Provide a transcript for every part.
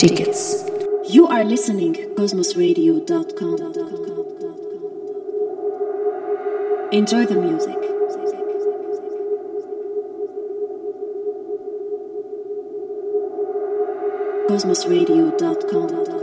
tickets. You are listening cosmosradio.com. Enjoy the music. cosmosradio.com.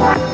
What?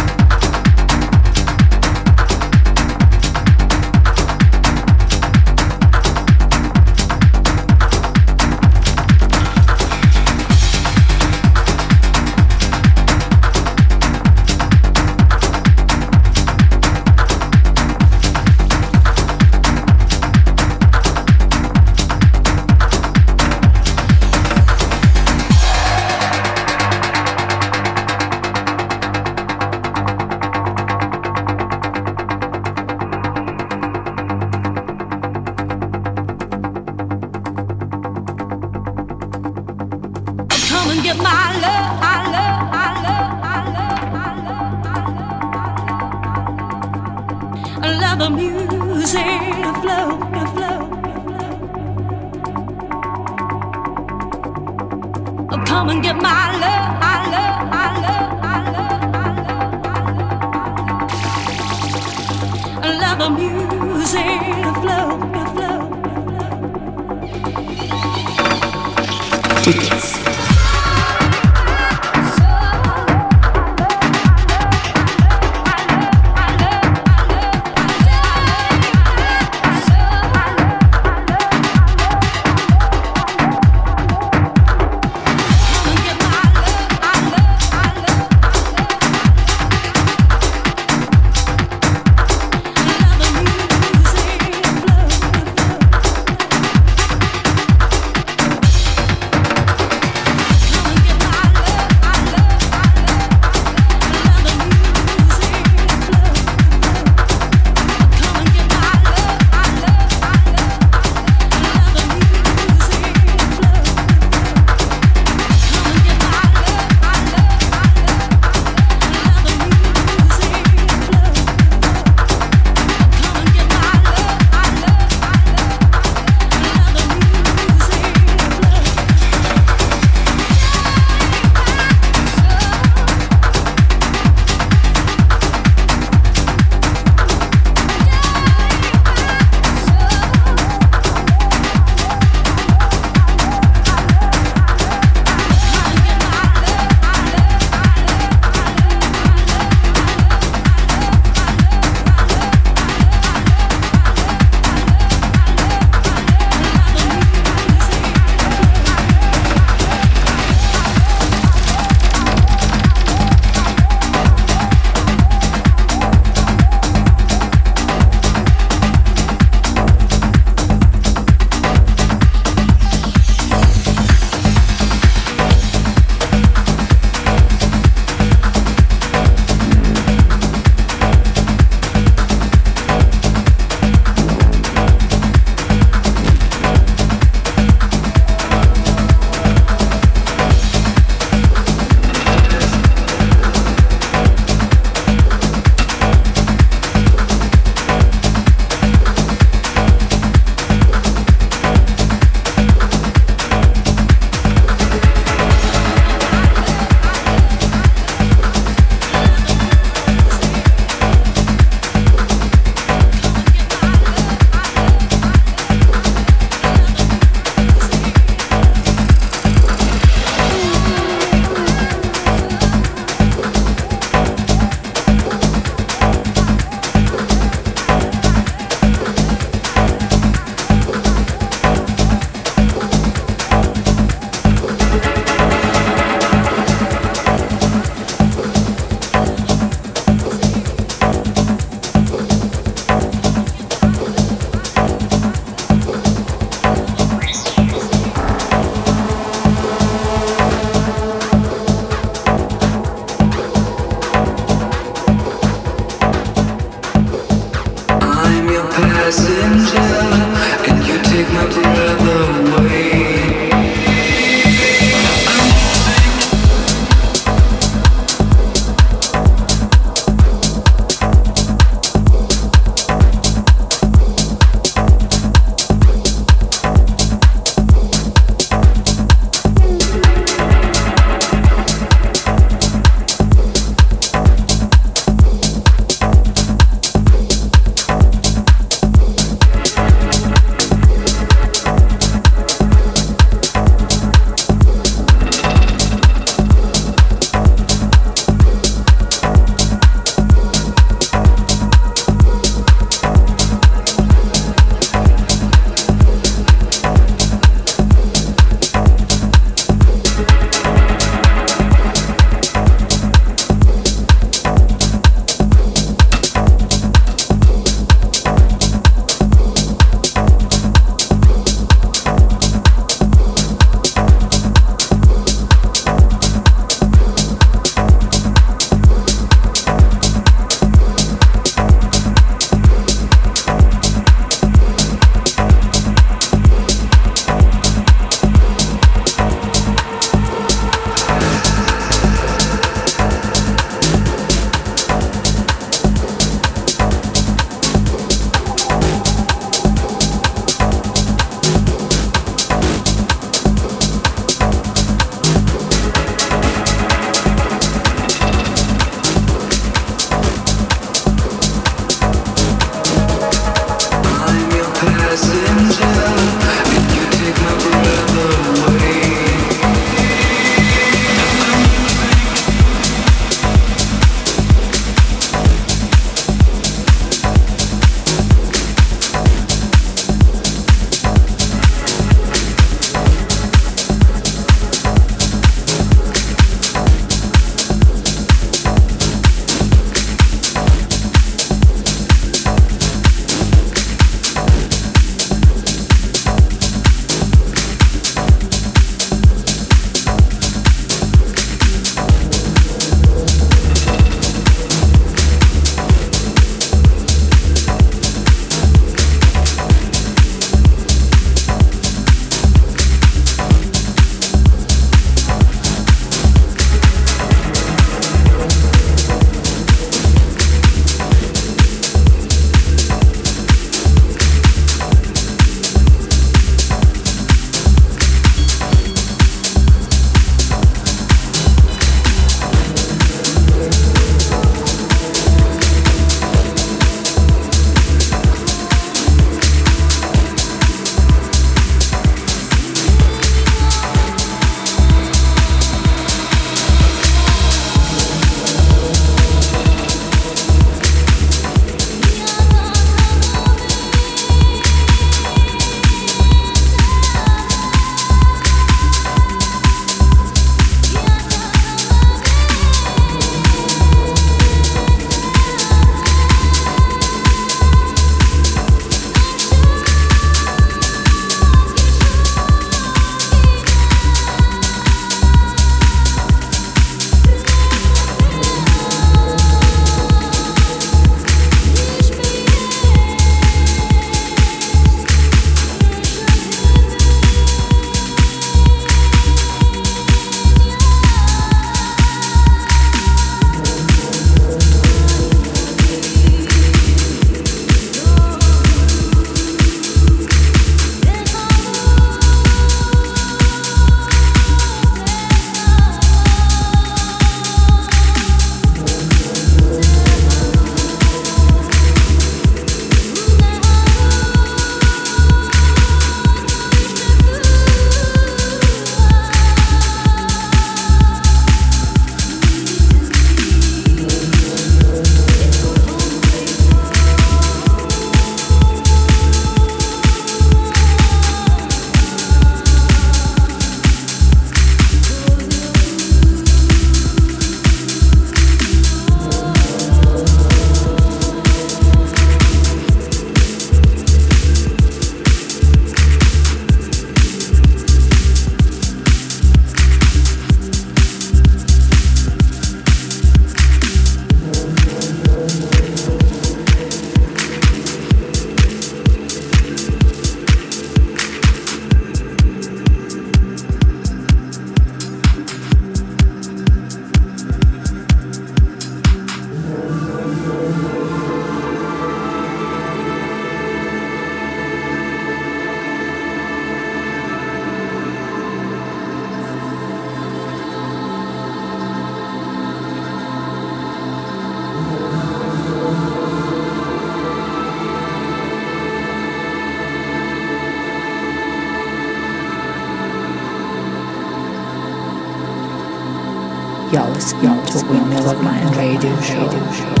You're to Windmill of Mind radio show.